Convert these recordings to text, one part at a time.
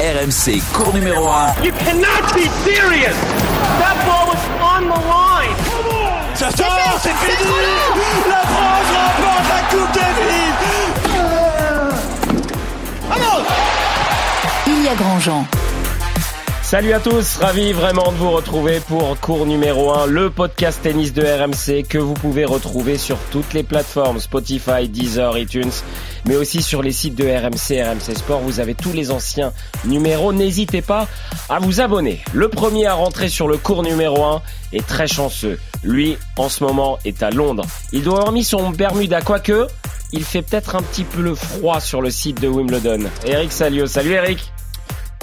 RMC, cours numéro 1. You cannot be serious. That ball was on the line. Ça sort, c'est fini. La France remporte la Coupe Davis. Vamos Ilya Grandjean. Salut à tous, ravi vraiment de vous retrouver pour cours numéro 1, le podcast tennis de RMC que vous pouvez retrouver sur toutes les plateformes Spotify, Deezer, iTunes, mais aussi sur les sites de RMC, RMC Sport. Vous avez tous les anciens numéros. N'hésitez pas à vous abonner. Le premier à rentrer sur le cours numéro 1 est très chanceux. Lui, en ce moment, est à Londres. Il doit avoir mis son Bermuda, quoique, il fait peut-être un petit peu le froid sur le site de Wimbledon. Eric Salio, salut Eric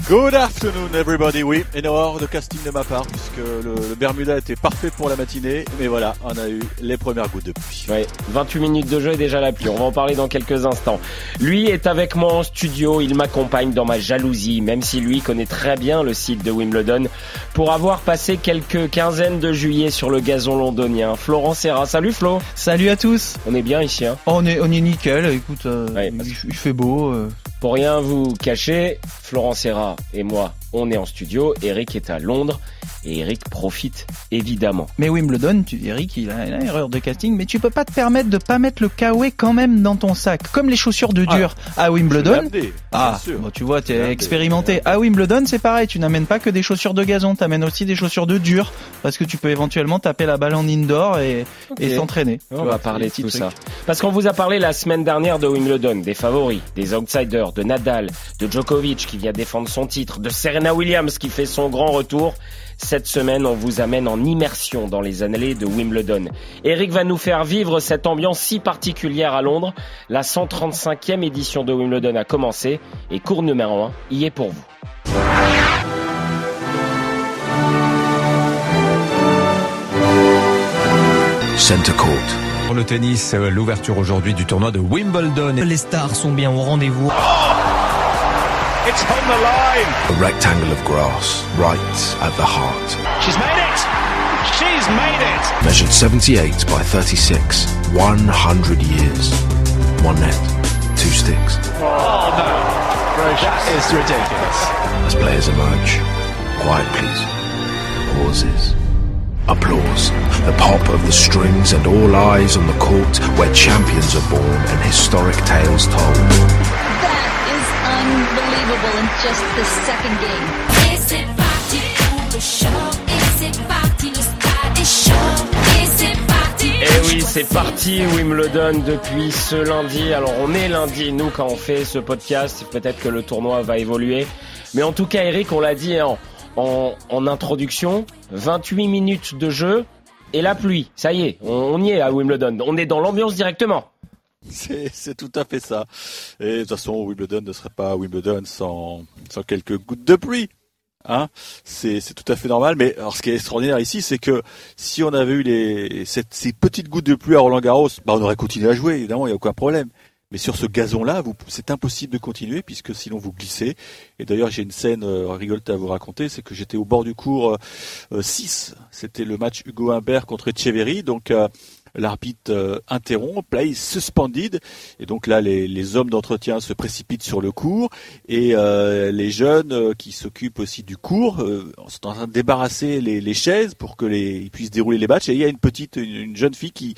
Good afternoon everybody, oui, erreur de casting de ma part puisque le, le, Bermuda était parfait pour la matinée, mais voilà, on a eu les premières gouttes de pluie. Oui, 28 minutes de jeu et déjà la pluie, on va en parler dans quelques instants. Lui est avec moi en studio, il m'accompagne dans ma jalousie, même si lui connaît très bien le site de Wimbledon, pour avoir passé quelques quinzaines de juillet sur le gazon londonien. Florent Serra, salut Flo Salut à tous On est bien ici hein oh, on, est, on est nickel, écoute, euh, ouais, il, il, fait beau. Euh... Pour rien vous cacher, Florent Serra et moi, on est en studio, Eric est à Londres et Eric profite évidemment. Mais Wimbledon, tu, Eric, il a, il a une erreur de casting, mais tu peux pas te permettre de pas mettre le kawaii quand même dans ton sac, comme les chaussures de dur ah, à Wimbledon. Abdé, ah, bon, tu vois, t'es expérimenté. À Wimbledon, c'est pareil, tu n'amènes pas que des chaussures de gazon, t'amènes aussi des chaussures de dur, parce que tu peux éventuellement taper la balle en indoor et, okay. et s'entraîner. On va parler de tout trucs. ça. Parce qu'on vous a parlé la semaine dernière de Wimbledon, des favoris, des outsiders, de Nadal, de Djokovic qui vient défendre son titre, de Serena Williams qui fait son grand retour. Cette semaine, on vous amène en immersion dans les annales de Wimbledon. Eric va nous faire vivre cette ambiance si particulière à Londres. La 135e édition de Wimbledon a commencé et cours numéro 1 y est pour vous. Center Court. Pour le tennis, l'ouverture aujourd'hui du tournoi de Wimbledon. Les stars sont bien au rendez-vous. It's on the line. A rectangle of grass, right at the heart. She's made it. She's made it. Measured 78 by 36, 100 years. One net, two sticks. Oh no. Gracious. That is ridiculous. As players emerge, quiet please. Pauses. Applause. The pop of the strings and all eyes on the court where champions are born and historic tales told. Unbelievable in just the second game. Et c'est parti pour le show? Et c'est parti le stade est chaud. Et c'est parti. Et oui, c'est parti Wimbledon depuis ce lundi. Alors on est lundi, nous, quand on fait ce podcast. Peut-être que le tournoi va évoluer. Mais en tout cas, Eric, on l'a dit en, en, en, introduction, 28 minutes de jeu et la pluie. Ça y est, on, on y est à Wimbledon. On est dans l'ambiance directement. C'est tout à fait ça. Et de toute façon, Wimbledon ne serait pas Wimbledon sans, sans quelques gouttes de pluie. Hein c'est tout à fait normal. Mais alors, ce qui est extraordinaire ici, c'est que si on avait eu les, ces petites gouttes de pluie à Roland Garros, bah, on aurait continué à jouer. Évidemment, il n'y a aucun problème. Mais sur ce gazon-là, c'est impossible de continuer puisque sinon vous glissez. Et d'ailleurs, j'ai une scène euh, rigolote à vous raconter, c'est que j'étais au bord du cours euh, 6. C'était le match Hugo Humbert contre Echeverry. Donc euh, l'arbitre euh, interrompt, play suspended, et donc là les, les hommes d'entretien se précipitent sur le cours, et euh, les jeunes euh, qui s'occupent aussi du cours sont en train de débarrasser les, les chaises pour que les ils puissent dérouler les matchs, et il y a une petite, une, une jeune fille qui,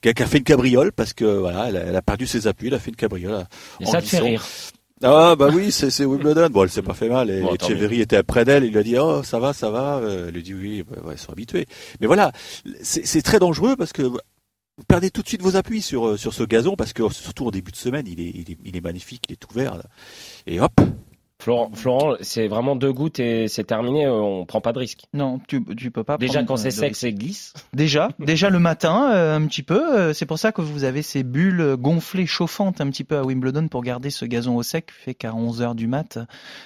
qui a, qui a fait une cabriole parce que voilà, elle a, elle a, perdu ses appuis, elle a fait une cabriole. Et ça te fait rire. Ah bah oui, c'est Wimbledon. Bon, elle s'est pas fait mal. Et bon, Echeverry était près d'elle. Il lui a dit oh ça va, ça va. Elle lui dit oui, bah, ouais, ils sont habitués. Mais voilà, c'est très dangereux parce que vous perdez tout de suite vos appuis sur sur ce gazon parce que surtout en début de semaine, il est il est, il est magnifique, il est tout vert là. et hop. Florent, Florent c'est vraiment deux gouttes et c'est terminé, on prend pas de risque. Non, tu, tu peux pas. Déjà quand c'est sec, c'est glisse. Déjà, déjà le matin, euh, un petit peu. Euh, c'est pour ça que vous avez ces bulles gonflées, chauffantes un petit peu à Wimbledon pour garder ce gazon au sec, fait qu'à 11 heures du mat,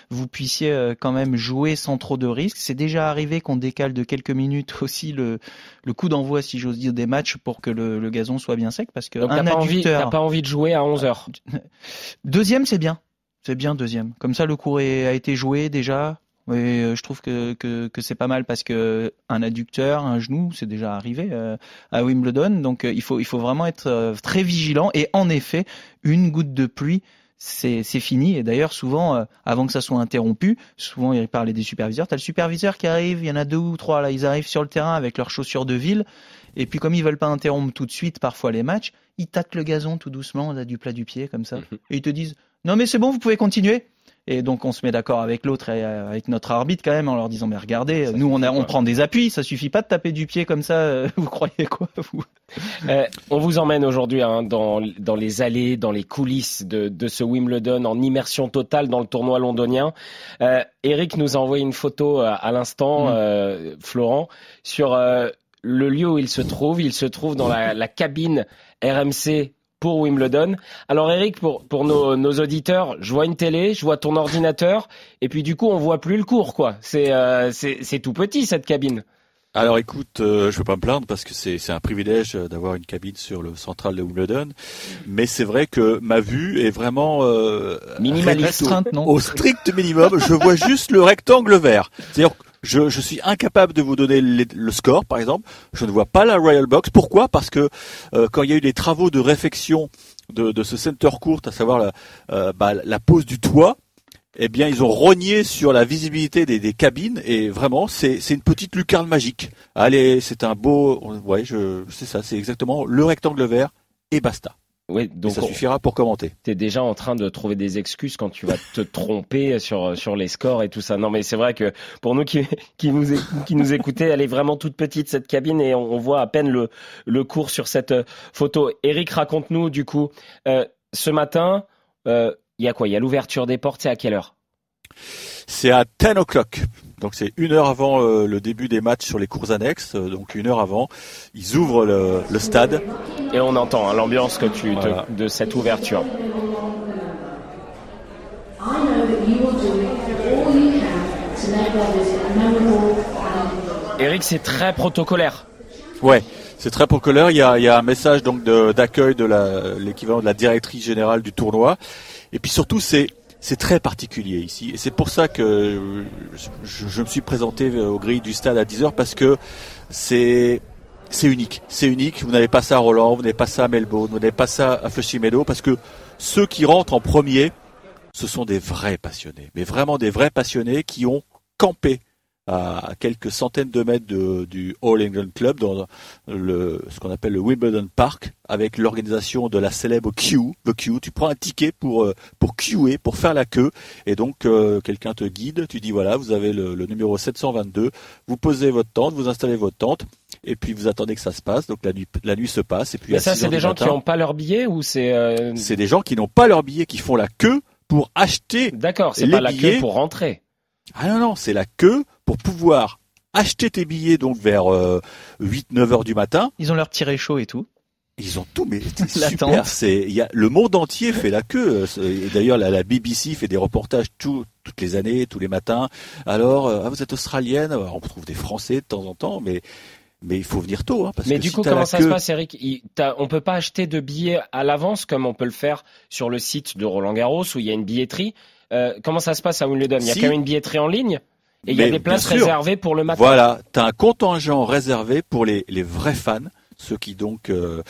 vous puissiez euh, quand même jouer sans trop de risques. C'est déjà arrivé qu'on décale de quelques minutes aussi le, le coup d'envoi, si j'ose dire, des matchs pour que le, le, gazon soit bien sec, parce que Donc, un t'as pas, adducteur... pas envie de jouer à 11 heures. Deuxième, c'est bien. C'est bien deuxième. Comme ça, le cours est, a été joué déjà. Et je trouve que, que, que c'est pas mal parce que un adducteur, un genou, c'est déjà arrivé euh, à Wimbledon. Donc il faut il faut vraiment être euh, très vigilant. Et en effet, une goutte de pluie, c'est fini. Et d'ailleurs, souvent, euh, avant que ça soit interrompu, souvent il parlait des superviseurs. T'as le superviseur qui arrive, il y en a deux ou trois là, ils arrivent sur le terrain avec leurs chaussures de ville. Et puis comme ils veulent pas interrompre tout de suite parfois les matchs, ils tâtent le gazon tout doucement, là, du plat du pied comme ça. Et ils te disent non mais c'est bon, vous pouvez continuer. Et donc on se met d'accord avec l'autre et euh, avec notre arbitre quand même en leur disant mais regardez, nous on, a, on prend des appuis, ça suffit pas de taper du pied comme ça. euh, Vous croyez quoi vous? Euh, on vous emmène aujourd'hui hein, dans, dans les allées, dans les coulisses de, de ce Wimbledon en immersion totale dans le tournoi londonien. Euh, Eric nous a envoyé une photo à l'instant, Mm. Florent, sur le lieu où il se trouve. Il se trouve dans la, la cabine RMC pour Wimbledon. Alors Eric, pour, pour nos, nos auditeurs, je vois une télé, je vois ton ordinateur, et puis du coup on voit plus le cours, quoi. C'est euh, c'est c'est tout petit cette cabine. Alors écoute, euh, je veux pas me plaindre parce que c'est c'est un privilège euh, d'avoir une cabine sur le central de Wimbledon, mais c'est vrai que ma vue est vraiment euh, Minimaliste. Non au strict minimum. Je vois juste le rectangle vert. C'est-à-dire je, suis incapable de vous donner le score, par exemple. Je ne vois pas la Royal Box. Pourquoi? Parce que euh, quand il y a eu les travaux de réfection de, ce center court, à savoir la, euh, bah, la pose du toit, eh bien, ils ont rogné sur la visibilité des, cabines et vraiment, c'est c'est une petite lucarne magique. Allez, c'est un beau, ouais, je, c'est ça, c'est exactement le rectangle vert et basta. Et ça on- suffira pour commenter. T'es déjà en train de trouver des excuses quand tu vas te tromper sur sur les scores et tout ça. Non, mais c'est vrai que pour nous qui qui nous qui nous écoutez, elle est vraiment toute petite cette cabine et on, on voit à peine le le cours sur cette euh, photo. Eric, raconte-nous du coup euh, ce matin. euh, Il y a quoi? Il y a l'ouverture des portes. C'est à quelle heure? C'est à 10 o'clock. Donc c'est une heure avant euh, le début des matchs sur les cours annexes. euh, donc une heure avant, ils ouvrent le, le stade. Et on entend hein, l'ambiance que tu de- Voilà. de cette ouverture. Eric, c'est très protocolaire. Ouais, c'est très protocolaire. Il y a, il y a un message donc d'accueil de l'équivalent de la directrice générale du tournoi. Et puis surtout, c'est c'est très particulier ici. Et c'est pour ça que je, me suis présenté euh, au grilles du stade à 10h parce que c'est unique. C'est unique. Vous n'avez pas ça à Roland, vous n'avez pas ça à Melbourne, vous n'avez pas ça à Meadow parce que ceux qui rentrent en premier, ce sont des vrais passionnés. Mais vraiment des vrais passionnés qui ont campé à quelques centaines de mètres de- du All England Club dans le, ce qu'on appelle le Wimbledon Park avec l'organisation de la célèbre queue, the queue. Tu prends un ticket pour euh, pour queuer, pour faire la queue et donc euh, quelqu'un te guide. Tu dis voilà, vous avez le, le numéro 722. Vous posez votre tente, vous installez votre tente et puis vous attendez que ça se passe. Donc la nuit la nuit se passe et puis Mais à ça, 6 c'est des gens qui n'ont pas leur billet ou c'est euh, c'est des gens qui n'ont pas leur billet qui font la queue pour acheter D'accord, c'est pas la queue pour rentrer. Ah non, non, c'est la queue pour pouvoir acheter tes billets donc vers 8-9 heures du matin. Ils ont leur tiré chaud et tout. Ils ont tout, mais c'est La super. tente. C'est, il y a, le monde entier fait la queue. Et d'ailleurs, la, la BBC fait des reportages tout, toutes les années, tous les matins. Alors, euh, ah, vous êtes australienne? Alors, on trouve des Français de temps en temps, mais mais il faut venir tôt, hein, parce Mais que du si coup, comment ça queue- se passe, Eric? Il- On peut pas acheter de billets à l'avance comme on peut le faire sur le site de Roland Garros où il y a une billetterie. Euh, comment ça se passe à Wimbledon? Il y a Si. quand même une billetterie en ligne et il y a des places réservées pour le matin. Voilà, tu as un contingent réservé pour les, les vrais fans, ceux qui donc euh,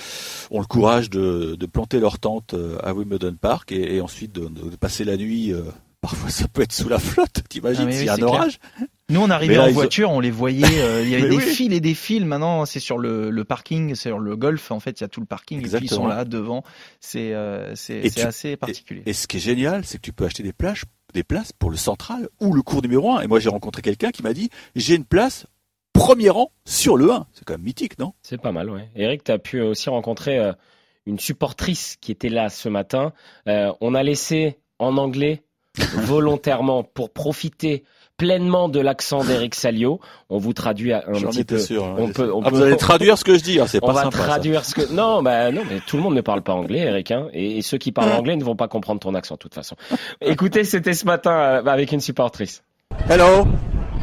ont le courage de, de planter leur tente euh, à Wimbledon Park et, et ensuite de, de passer la nuit. euh, parfois, ça peut être sous la flotte, Ah, t'imagines, mais s'il oui, y a un clair. Nous, on arrivait là, en ont- voiture, on les voyait. euh, il y avait des oui. fils et des fils. Maintenant, c'est sur le, le parking, c'est sur le golf. En fait, il y a tout le parking. Et puis, ils sont Exactement. là devant. C'est euh, tu- assez particulier. Et ce qui est génial, c'est que tu peux acheter des places, des places pour le central ou le cours numéro 1. Et moi, j'ai rencontré quelqu'un qui m'a dit, j'ai une place premier rang sur le 1. C'est quand même mythique, non? C'est pas mal, ouais. Eric, tu as pu aussi rencontrer euh, une supportrice qui était là ce matin. Euh, on a laissé en anglais volontairement pour profiter pleinement de l'accent d'Eric Salio. On vous traduit un J'en petit peu. sûr. hein. on peut- on Ah, vous peut- allez traduire ce que je dis, hein, c'est On pas va sympa. ça. traduire ce que non bah non mais tout le monde ne parle pas anglais Eric hein, et, et ceux qui parlent anglais ne vont pas comprendre ton accent de toute façon. Écoutez c'était ce matin euh, avec une supportrice. Hello,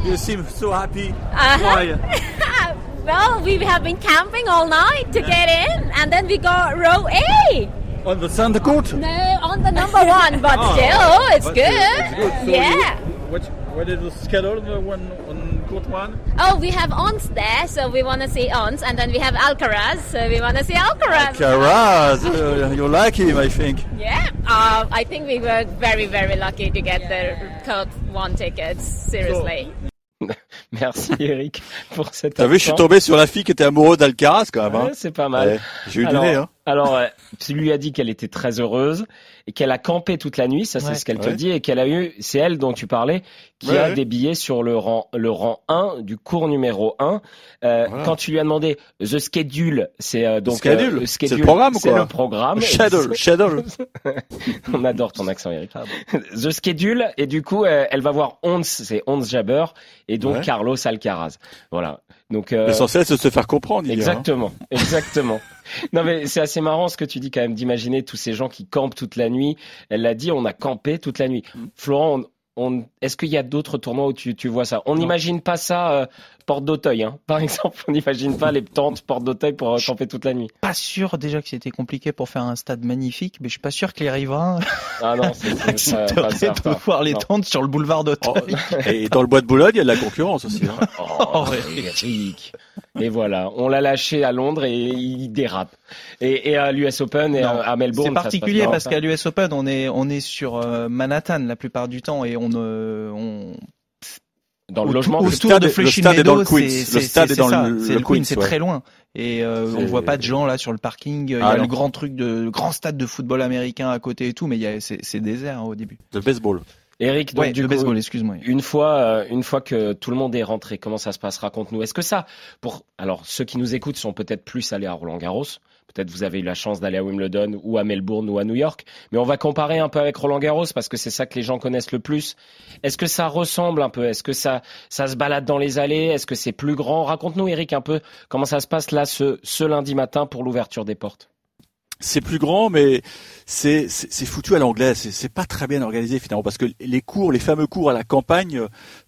you seem so happy. Uh-huh. well, we have been camping all night to get in, and then we got row A. On the center court. No, on the number one, but Oh, still, it's but good. it's good. So yeah. what what is the schedule on on court one? Oh, we have Ons there, so we want to see Ons, and then we have Alcaraz, so we want to see Alcaraz. Alcaraz, uh, you like him, I think. Yeah, uh, I think we were very, very lucky to get the court one tickets. Seriously. Merci Eric pour cette. T'as vu, je suis tombé sur la fille qui était amoureuse d'Alcaraz quand même. Hein ouais, c'est pas mal. Ouais, J'ai eu alors, du nez. Hein. Alors, euh, tu lui as dit qu'elle était très heureuse et qu'elle a campé toute la nuit, ça c'est Ouais. ce qu'elle te Ouais. dit, et qu'elle a eu, c'est elle dont tu parlais, qui Ouais, a des billets sur le rang, le rang 1 du cours numéro 1. Euh, Voilà. Quand tu lui as demandé the schedule, c'est euh, donc Schedule, euh, c'est le programme, c'est quoi. le programme. Shadow, Shadow. On adore ton accent, Eric. The Schedule, et du coup, euh, elle va voir Ons, c'est Ons Jabber, et donc. Carlos Alcaraz. Voilà. Donc, euh, L'essentiel, c'est de se faire comprendre. il y a, hein. Exactement, exactement. non mais c'est assez marrant ce que tu dis quand même d'imaginer tous ces gens qui campent toute la nuit. Elle l'a dit, on a campé toute la nuit. Mm. Florent, on, on- est-ce qu'il y a d'autres tournois où tu, tu vois ça? On n'imagine pas ça euh, porte d'Auteuil, hein. par exemple. On n'imagine pas les tentes porte d'Auteuil pour euh, camper toute la nuit. Pas sûr déjà que c'était compliqué pour faire un stade magnifique, mais je suis pas sûr que les riverains Ah non, accepteraient de voir les Non. tentes sur le boulevard Oh, d'Auteuil. Et dans le bois de Boulogne, il y a de la concurrence aussi. Hein. Oh, Eric. Et voilà, on l'a lâché à Londres et il dérape. Et, et à l'US Open et Non, à, Melbourne. C'est ça se particulier parce qu'à l'US Open, on est on est sur euh, Manhattan la plupart du temps et on euh, on dans le logement, stade de le Flushing stade est dans Meadows, le Queens. Le stade c'est est dans ça, le- c'est le le Queens, Queens, c'est ouais. très loin et euh, on voit pas de gens là sur le parking. Il y Ah a non. le grand truc de le grand stade de football américain à côté et tout, mais il y a c'est c'est désert hein, au début. Le baseball. Eric, donc Ouais, du le coup, baseball, excuse-moi. Une fois, euh, une fois que tout le monde est rentré, comment ça se passe? Raconte-nous. Est-ce que ça, pour alors ceux qui nous écoutent sont peut-être plus allés à Roland Garros. Peut-être vous avez eu la chance d'aller à Wimbledon ou à Melbourne ou à New York. Mais on va comparer un peu avec Roland Garros parce que c'est ça que les gens connaissent le plus. Est-ce que ça ressemble un peu? Est-ce que ça, ça se balade dans les allées? Est-ce que c'est plus grand? Raconte-nous, Eric, un peu comment ça se passe là ce, lundi matin pour l'ouverture des portes. C'est plus grand, mais c'est foutu à l'anglaise. C'est pas très bien organisé finalement parce que les cours, les fameux cours à la campagne,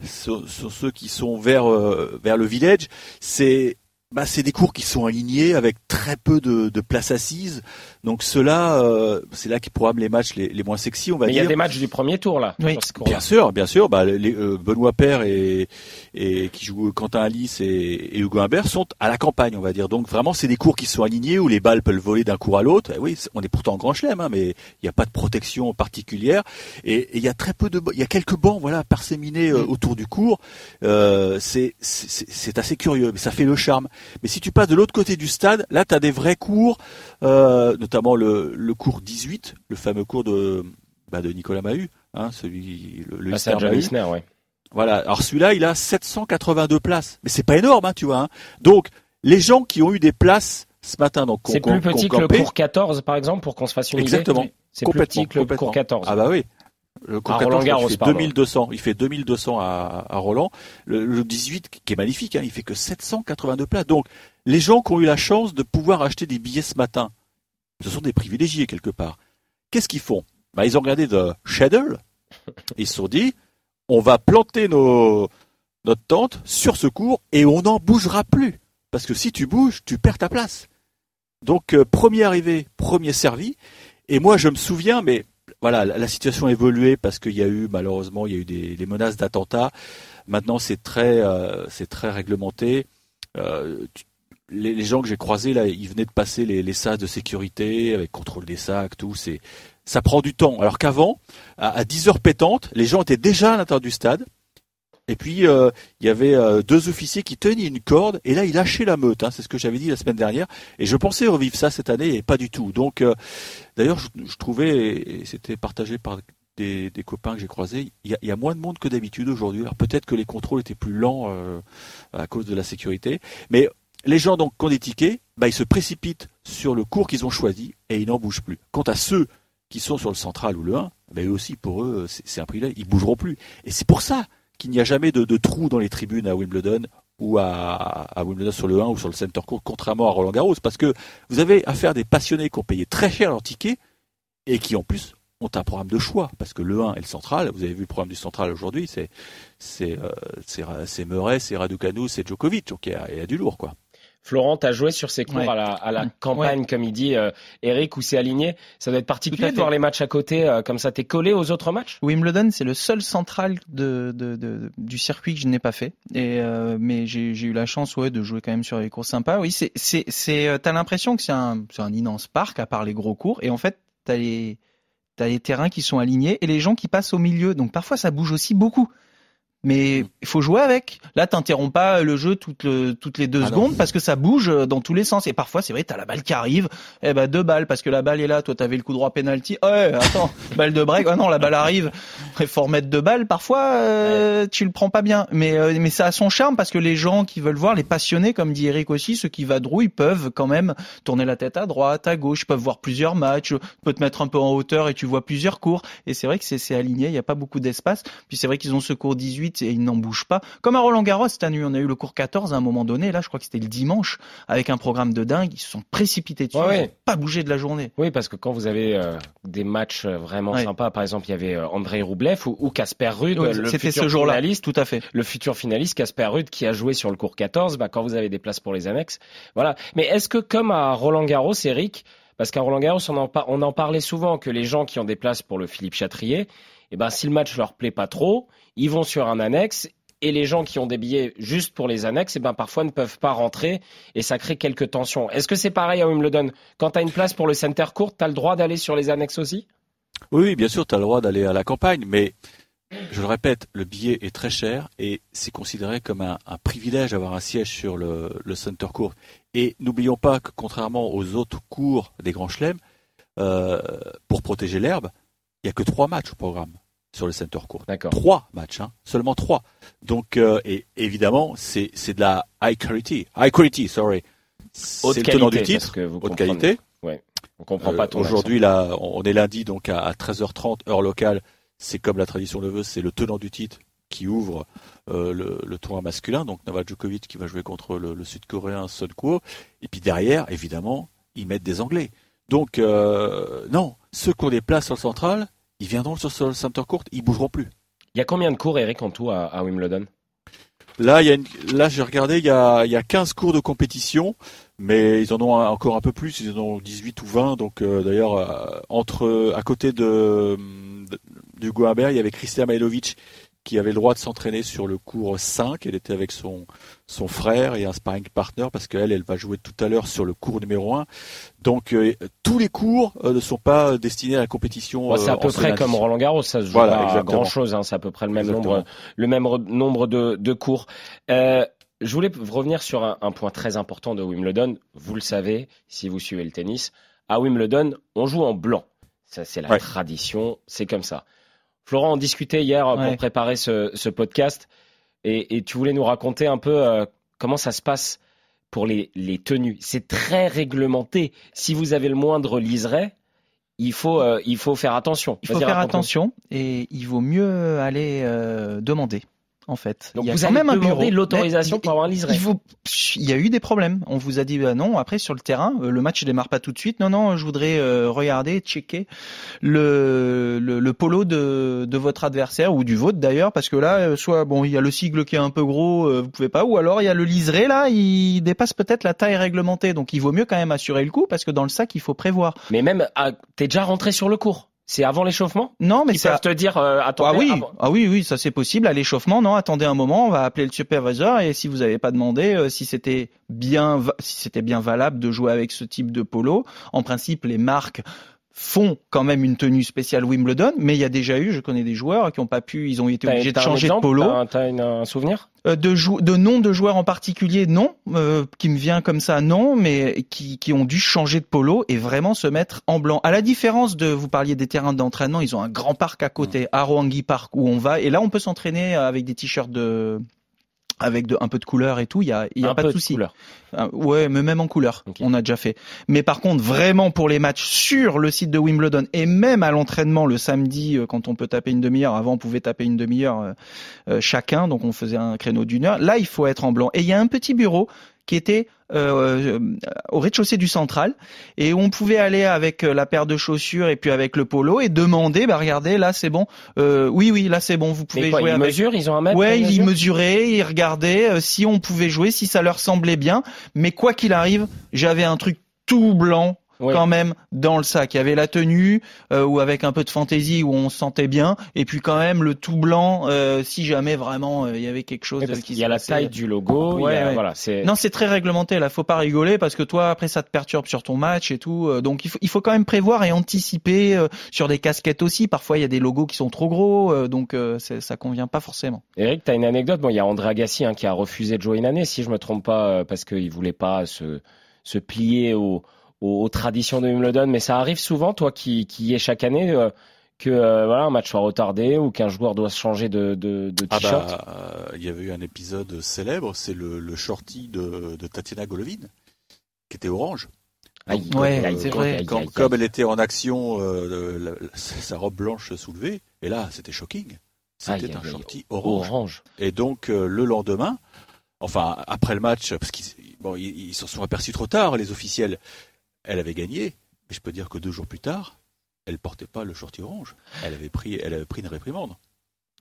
sur, sur ceux qui sont vers euh, vers le village, c'est bah, c'est des cours qui sont alignés avec très peu de, de places assises. Donc ceux-là, euh, c'est là qu'ils programment les matchs les, les moins sexy, on va Mais il y dire. a des matchs du premier tour là. Oui. sur ce cours-là. Bien sûr, bien sûr. Bah, les, euh, Benoît Père et, et qui joue Quentin Alice et, et Hugo Humbert sont à la campagne, on va dire. Donc vraiment, c'est des cours qui sont alignés où les balles peuvent voler d'un cours à l'autre. Et oui, on est pourtant en grand chelem, hein, mais il n'y a pas de protection particulière. Et il y a très peu de, il y a quelques bancs, voilà, parséminés euh, autour du cours. Euh, c'est c'est- assez curieux, mais ça fait le charme. Mais si tu passes de l'autre côté du stade, là, tu as des vrais cours, euh, notamment le, le cours 18, le fameux cours de bah, de Nicolas Mahut, hein, celui le, le c'est Isner Mahut. Isner, ouais. Voilà. Alors celui-là, il a 782 places, mais c'est pas énorme, hein, tu vois. hein. Donc les gens qui ont eu des places ce matin, donc C'est plus petit que le cours 14 par exemple pour qu'on se fasse une Exactement. idée. C'est plus petit que le cours 14. Ah bah oui. Le cours À 14, Roland Garros, il fait pardon. 2200. Il fait 2200 à, à Roland. Le, le 18, qui est magnifique, hein, il fait que 782 places. Donc, les gens qui ont eu la chance de pouvoir acheter des billets ce matin, ce sont des privilégiés quelque part. Qu'est-ce qu'ils font? Bah, Ils ont regardé de Shadow. Ils se sont dit, on va planter nos, notre tente sur ce cours et on n'en bougera plus. Parce que si tu bouges, tu perds ta place. Donc, euh, premier arrivé, premier servi. Et moi, je me souviens, mais voilà, la, situation a évolué parce qu'il y a eu, malheureusement, il y a eu des, menaces d'attentats. Maintenant, c'est très, euh, c'est très réglementé. Euh, les gens que j'ai croisés, là, ils venaient de passer les, les sas de sécurité avec contrôle des sacs, tout. C'est, ça prend du temps. Alors qu'avant, à, à 10 heures pétantes, les gens étaient déjà à l'intérieur du stade. Et puis euh, il y avait euh, deux officiers qui tenaient une corde et là ils lâchaient la meute. Hein, c'est ce que j'avais dit la semaine dernière. Et je pensais revivre ça cette année et pas du tout. Donc euh, d'ailleurs je, je trouvais et c'était partagé par des, des copains que j'ai croisés. Il y, a, il y a moins de monde que d'habitude aujourd'hui. Alors peut-être que les contrôles étaient plus lents euh, à cause de la sécurité, mais les gens donc qui ont des tickets, bah, ils se précipitent sur le cours qu'ils ont choisi et ils n'en bougent plus. Quant à ceux qui sont sur le central ou le 1, bah, eux aussi pour eux c'est un privilège, ils bougeront plus. Et c'est pour ça qu'il n'y a jamais de, trou dans les tribunes à Wimbledon ou à, Wimbledon sur le 1 ou sur le Center Court, contrairement à Roland Garros, parce que vous avez affaire à des passionnés qui ont payé très cher leur ticket et qui en plus ont un programme de choix, parce que le 1 et le central, vous avez vu le programme du central aujourd'hui, c'est c'est euh, Murray, c'est Raducanu, c'est Djokovic, donc il y a du lourd quoi. Florent, t'as joué sur ces cours Ouais. à la, à la campagne, comme il dit euh, Eric, où c'est aligné. Ça doit être particulier de voir les matchs à côté, euh, comme ça. T'es collé aux autres matchs? Wimbledon, c'est le seul central de, de, de- du circuit que je n'ai pas fait. Et euh, mais j'ai eu la chance, ouais, de jouer quand même sur les cours sympas. Oui, c'est T'as l'impression que c'est un immense parc à part les gros cours. Et en fait, t'as les t'as les terrains qui sont alignés et les gens qui passent au milieu. Donc parfois, ça bouge aussi beaucoup. Mais il faut jouer avec. Là, t'interromps pas le jeu toutes, le- toutes les deux Ah non. secondes parce que ça bouge euh, dans tous les sens. Et parfois, c'est vrai, t'as la balle qui arrive. Eh ben, deux balles parce que la balle est là. Toi, t'avais le coup droit penalty. Oh, ouais, attends, balle de break. Oh non, la balle arrive. Il faut remettre deux balles. Parfois, euh, tu le prends pas bien. Mais, euh, mais ça a son charme parce que les gens qui veulent voir, les passionnés, comme dit Eric aussi, ceux qui vadrouillent peuvent quand même tourner la tête à droite, à gauche, peuvent voir plusieurs matchs, tu peux te mettre un peu en hauteur et tu vois plusieurs cours. Et c'est vrai que c'est c'est aligné, il n'y a pas beaucoup d'espace. Puis c'est vrai qu'ils ont ce cours 18 et ils n'en bougent pas. Comme à Roland Garros cette année, on a eu le cours 14 à un moment donné. Là, je crois que c'était le dimanche avec un programme de dingue. Ils se sont précipités dessus. Ouais, Ils ouais. ont pas bougé de la journée. Oui, parce que quand vous avez euh, des matchs euh, vraiment Ouais. sympas, par exemple, il y avait euh, Andrei Roublev ou- Casper Ruud, le C'était futur ce jour-là. finaliste, Tout à fait. le futur finaliste Casper Ruud qui a joué sur le cours 14, bah, quand vous avez des places pour les annexes, voilà. Mais est-ce que comme à Roland Garros, Eric, parce qu'à Roland Garros, on en, par- on en parlait souvent que les gens qui ont des places pour le Philippe Chatrier, eh ben, si le match leur plaît pas trop, ils vont sur un annexe. Et les gens qui ont des billets juste pour les annexes, eh ben, parfois ne peuvent pas rentrer et ça crée quelques tensions. Est-ce que c'est pareil à Wimbledon? Quand tu as une place pour le center court, tu as le droit d'aller sur les annexes aussi? Oui, bien sûr, tu as le droit d'aller à la campagne, mais je le répète, le billet est très cher et c'est considéré comme un, un privilège d'avoir un siège sur le, le center court. Et n'oublions pas que contrairement aux autres cours des grands chelems, euh, pour protéger l'herbe, il n'y a que trois matchs au programme sur le center court. D'accord. Trois matchs, hein, seulement trois. Donc, euh, et évidemment, c'est c'est de la high quality, high quality, sorry. Haute C'est le tenant du titre, que vous haute comprenez. qualité. Ouais. On comprend Euh, pas ton Aujourd'hui, là, on est lundi, donc à, à 13h30 heure locale. C'est comme la tradition le veut, c'est le tenant du titre qui ouvre euh, le, le tournoi masculin. Donc Novak Djokovic qui va jouer contre le, le Sud-Coréen Sun Kuo. Et puis derrière, évidemment, ils mettent des Anglais. Donc euh, non, ceux qui ont des places sur le central, ils viendront sur le center court, ils bougeront plus. Il y a combien de cours, Eric, en tout à, à Wimbledon? Là, il y a une- là, j'ai regardé, il y a, il y a 15 cours de compétition, mais ils en ont encore un peu plus, ils en ont 18 ou 20. Donc, euh, d'ailleurs, euh, entre, à côté de, de- Humbert, il y avait Christian Mailovic qui avait le droit de s'entraîner sur le cours 5. Elle était avec son, son frère et un sparring partner parce qu'elle, elle va jouer tout à l'heure sur le cours numéro 1. Donc, euh, tous les cours euh, ne sont pas destinés à la compétition. Bon, C'est à euh, peu près lundi. comme Roland Garros, ça se joue Voilà, pas grand chose, hein, c'est à peu près le même Exactement. nombre, le même re- nombre de, de cours. Euh, je voulais revenir sur un, un point très important de Wimbledon. Vous le savez, si vous suivez le tennis, à Wimbledon, on joue en blanc. Ça, c'est la Ouais. tradition, c'est comme ça. Florent, on discutait hier euh, pour préparer ce, ce podcast et, et tu voulais nous raconter un peu euh, comment ça se passe pour les, les tenues. C'est très réglementé. Si vous avez le moindre liseré, il faut, euh, il faut faire attention. Il faut faire attention et il vaut mieux aller euh, demander. En fait, Donc il y a vous quand même bureau. l'autorisation pour avoir un liseré. Il, il y a eu des problèmes. On vous a dit bah non. Après sur le terrain, euh, le match ne démarre pas tout de suite. Non non, je voudrais euh, regarder, checker le, le, le polo de, de votre adversaire ou du vôtre d'ailleurs, parce que là, euh, soit bon, il y a le sigle qui est un peu gros, euh, vous pouvez pas, ou alors il y a le liseré là, il dépasse peut-être la taille réglementée. Donc il vaut mieux quand même assurer le coup, parce que dans le sac il faut prévoir. Mais même, ah, t'es déjà rentré sur le cours. C'est avant l'échauffement Non, mais Ils ça, peuvent te dire, euh, Ah attendez, oui, avant- ah oui, oui, ça c'est possible. À l'échauffement, non, attendez un moment, on va appeler le superviseur et si vous n'avez pas demandé euh, si c'était bien, va- si c'était bien valable de jouer avec ce type de polo, en principe, les marques font quand même une tenue spéciale Wimbledon, mais il y a déjà eu, je connais des joueurs qui ont pas pu, ils ont été obligés de changer exemple de polo. T'as, un souvenir? Euh, de, de nom de joueurs en particulier, non, euh, qui me vient comme ça, non, mais qui, qui ont dû changer de polo et vraiment se mettre en blanc. À la différence de, vous parliez des terrains d'entraînement, ils ont un grand parc à côté, Aroangi Park, où on va, et là on peut s'entraîner avec des t-shirts de avec de, un peu de couleur et tout, il y a, y a Un pas peu de souci. Ah, ouais, mais même en couleur, on a déjà fait. Mais par contre, vraiment pour les matchs sur le site de Wimbledon et même à l'entraînement le samedi, euh, quand on peut taper une demi-heure, avant on pouvait taper une demi-heure euh, euh, chacun, donc on faisait un créneau d'une heure. Là, il faut être en blanc. Et il y a un petit bureau qui était euh, au rez-de-chaussée du central. Et on pouvait aller avec euh, la paire de chaussures et puis avec le polo et demander bah regardez là c'est bon. Euh, oui oui là c'est bon vous pouvez quoi, jouer ils avec. mesurent, ils ont un mètre ouais ils mesuraient ils regardaient euh, si on pouvait jouer si ça leur semblait bien. Mais quoi qu'il arrive j'avais un truc tout blanc Oui. quand même dans le sac. Il y avait la tenue euh, ou avec un peu de fantaisie où on se sentait bien et puis quand même le tout blanc euh, si jamais vraiment euh, il y avait quelque chose parce qui se y a la taille du logo, il y Ouais, a- ouais. voilà, c'est Non, c'est très réglementé. Là, faut pas rigoler parce que toi, après, ça te perturbe sur ton match et tout. Donc, il faut, il faut quand même prévoir et anticiper sur des casquettes aussi. Parfois, il y a des logos qui sont trop gros, donc ça convient pas forcément. Eric, tu as une anecdote? Bon, il y a André Agassi hein, qui a refusé de jouer une année, si je me trompe pas, parce qu'il voulait pas se, se plier aux, aux, aux traditions de Wimbledon. Mais ça arrive souvent, toi qui, qui y es chaque année, euh, que euh, voilà, un match soit retardé ou qu'un joueur doit se changer de, de, de Ah t-shirt. bah, euh, il y avait eu un épisode célèbre, c'est le, le shorty de, de Tatiana Golovin, qui était orange. Aïe, Donc, Ouais, aïe, vrai. Comme, aïe, aïe. comme elle était en action, euh, la- la- sa robe blanche soulevée, et là, c'était shocking. C'était un shorty orange. Orange. Et donc, euh, le lendemain, enfin, après le match, parce qu'ils bon, ils, ils s'en sont aperçus trop tard, les officiels, elle avait gagné, mais je peux dire que deux jours plus tard, elle portait pas le shorty orange. Elle avait pris, elle avait pris une réprimande.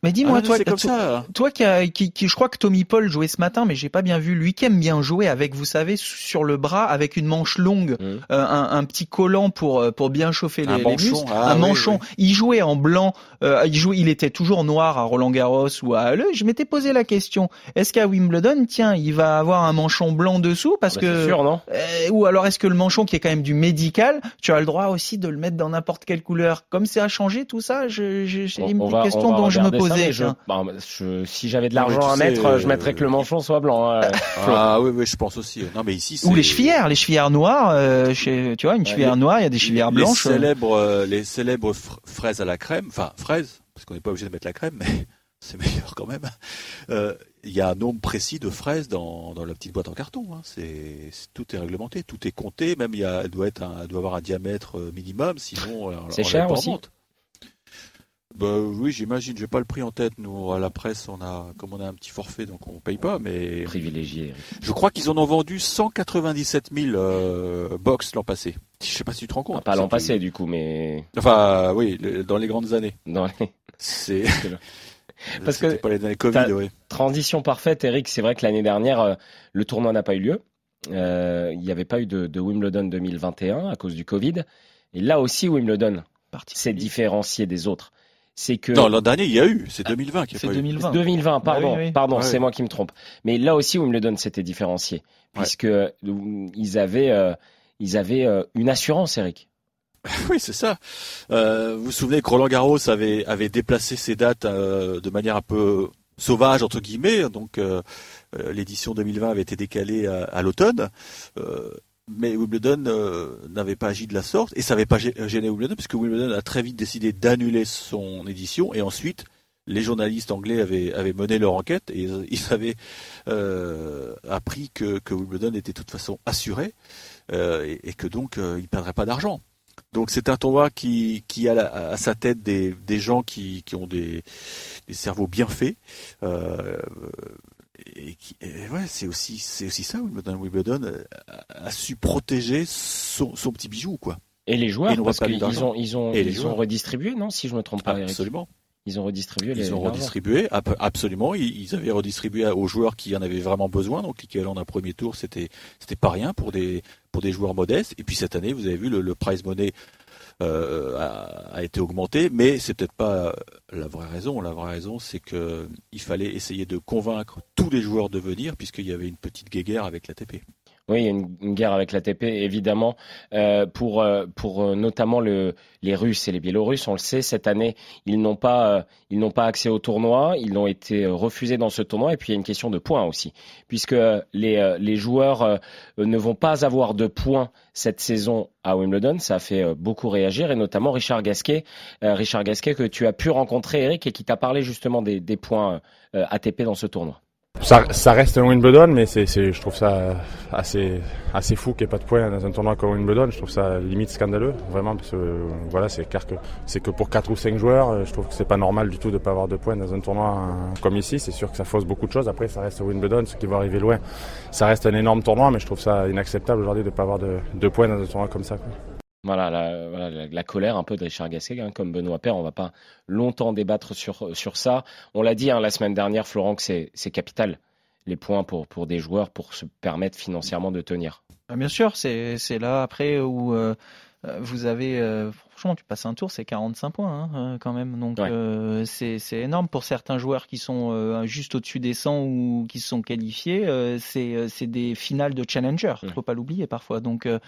Mais dis-moi, Ah, toi, toi, hein. toi qui, a- qui, qui- je crois que Tommy Paul jouait ce matin, mais j'ai pas bien vu. Lui qui aime bien jouer avec, vous savez, sur le bras, avec une manche longue, Mhm. euh, un, un petit collant pour euh, pour bien chauffer les, Un les manchon, muscles, ah un oui, manchon. oui. Il jouait en blanc. euh, il jouait, il était toujours noir à Roland Garros ou à Halle. Je m'étais posé la question est-ce qu'à Wimbledon, tiens, il va avoir un manchon blanc dessous parce Bah, que sûr, non euh, ou alors est-ce que le manchon qui est quand même du médical, tu as le droit aussi de le mettre dans n'importe quelle couleur? Comme c'est à changer tout ça, On- une on petite va- question dont je me regarder je- tiens. bah, je- si j'avais de l'argent à sais, mettre, euh, je euh, mettrais que le manchon soit blanc. hein. Flo. Ah oui, oui, je pense aussi. Non, mais ici, Ou les chevillères, les chevillères noires, euh, chez, tu vois, une les- noire, il y a des chevillères les blanches. euh. célèbres, euh, les célèbres fr- fraises à la crème, enfin fraises, parce qu'on n'est pas obligé de mettre la crème, mais c'est meilleur quand même. Euh, Il y a un nombre précis de fraises dans, dans la petite boîte en carton. Hein. C'est tout est réglementé, tout est compté. Même il y a, elle doit être, un, elle doit avoir un diamètre euh, minimum, sinon euh, C'est on cher aussi vente. Bah oui, j'imagine. J'ai pas le prix en tête. Nous à la presse, on a, comme on a un petit forfait, donc on paye pas. Mais Privilégié. Je crois qu'ils en ont vendu 197 000 euh, box l'an passé. Je sais pas si tu te rends compte. Ah, pas l'an passé du coup, mais Enfin, oui, le- dans les grandes années. dans les... C'est Parce que pas les années Covid, oui. Transition parfaite, Eric. C'est vrai que l'année dernière, euh, le tournoi n'a pas eu lieu. Euh, Il n'y avait pas eu de, de Wimbledon 2021 à cause du Covid. Et là aussi, Wimbledon s'est différencié des autres. C'est que Non, l'an dernier, il y a eu. C'est 2020 qu'il y a C'est pas eu. 2020. 2020, pardon, Bah oui, oui. pardon, Ouais. c'est moi qui me trompe. Mais là aussi, Wimbledon s'était différencié, puisque euh, ils avaient, euh, ils avaient euh, une assurance, Eric. Oui, c'est ça. Euh, vous vous souvenez que Roland Garros avait, avait déplacé ses dates euh, de manière un peu sauvage, entre guillemets. Donc, l'édition 2020 avait été décalée à, à l'automne. Euh, mais Wimbledon euh, n'avait pas agi de la sorte. Et ça n'avait pas gê- gêné Wimbledon, puisque Wimbledon a très vite décidé d'annuler son édition. Et ensuite, les journalistes anglais avaient, mené leur enquête et ils, avaient euh, appris que, que Wimbledon était de toute façon assuré euh, et, que donc euh, il ne perdrait pas d'argent. Donc c'est un tournoi qui, a à sa tête des, gens qui, ont des, cerveaux bien faits. Euh, et qui, et ouais, c'est aussi, c'est aussi ça Wimbledon. Wimbledon euh, a, a su protéger son, son petit bijou, quoi. Et les joueurs, Et parce qu'ils ont, ils ont, Et les ont redistribué, non Si je me trompe pas, Eric. Absolument. Ils ont redistribué les. Ils ont redistribué, ab- absolument. Ils, avaient redistribué aux joueurs qui en avaient vraiment besoin. Donc l'équivalent d'un premier tour, c'était c'était pas rien pour des pour des joueurs modestes. Et puis cette année, vous avez vu le, le prize money euh, a, été augmenté, mais c'est peut-être pas la vraie raison. La vraie raison, c'est que il fallait essayer de convaincre tous les joueurs de venir, puisqu'il y avait une petite guéguerre avec l'ATP. Oui, il y a une, guerre avec l'ATP, évidemment, euh, pour, euh, pour euh, notamment le, les Russes et les Biélorusses. On le sait, cette année, ils n'ont pas, ils n'ont pas accès au tournoi, ils ont été refusés dans ce tournoi. Et puis il y a une question de points aussi, puisque les, les joueurs ne vont pas avoir de points cette saison à Wimbledon. Ça a fait beaucoup réagir, et notamment Richard Gasquet, Richard Gasquet que tu as pu rencontrer, Eric, et qui t'a parlé justement des, points ATP dans ce tournoi. Ça, ça reste un Wimbledon, mais c'est, je trouve ça assez, assez fou qu'il n'y ait pas de points dans un tournoi comme Wimbledon. Je trouve ça limite scandaleux, vraiment, parce que voilà, c'est que c'est que pour 4 ou 5 joueurs, euh, je trouve que c'est pas normal du tout de pas avoir de points dans un tournoi euh, comme ici. C'est sûr que ça fausse beaucoup de choses. Après, ça reste Wimbledon, ce qui va arriver loin. Ça reste un énorme tournoi, mais je trouve ça inacceptable aujourd'hui de pas avoir de, de points dans un tournoi comme ça. Voilà la, colère un peu de Richard Gasquet, hein, comme Benoît Père. On va pas longtemps débattre sur, sur ça. On l'a dit hein, la semaine dernière, Florent, que c'est capital les points pour, pour des joueurs pour se permettre financièrement de tenir. Ah, bien sûr, c'est là après où euh, vous avez, euh, franchement, tu passes un tour, c'est 45 points hein, quand même. Donc Ouais. euh, c'est énorme pour certains joueurs qui sont euh, juste au-dessus des 100 ou qui se sont qualifiés. euh, c'est euh, des finales de challenger, Ouais. faut pas l'oublier parfois. Donc euh,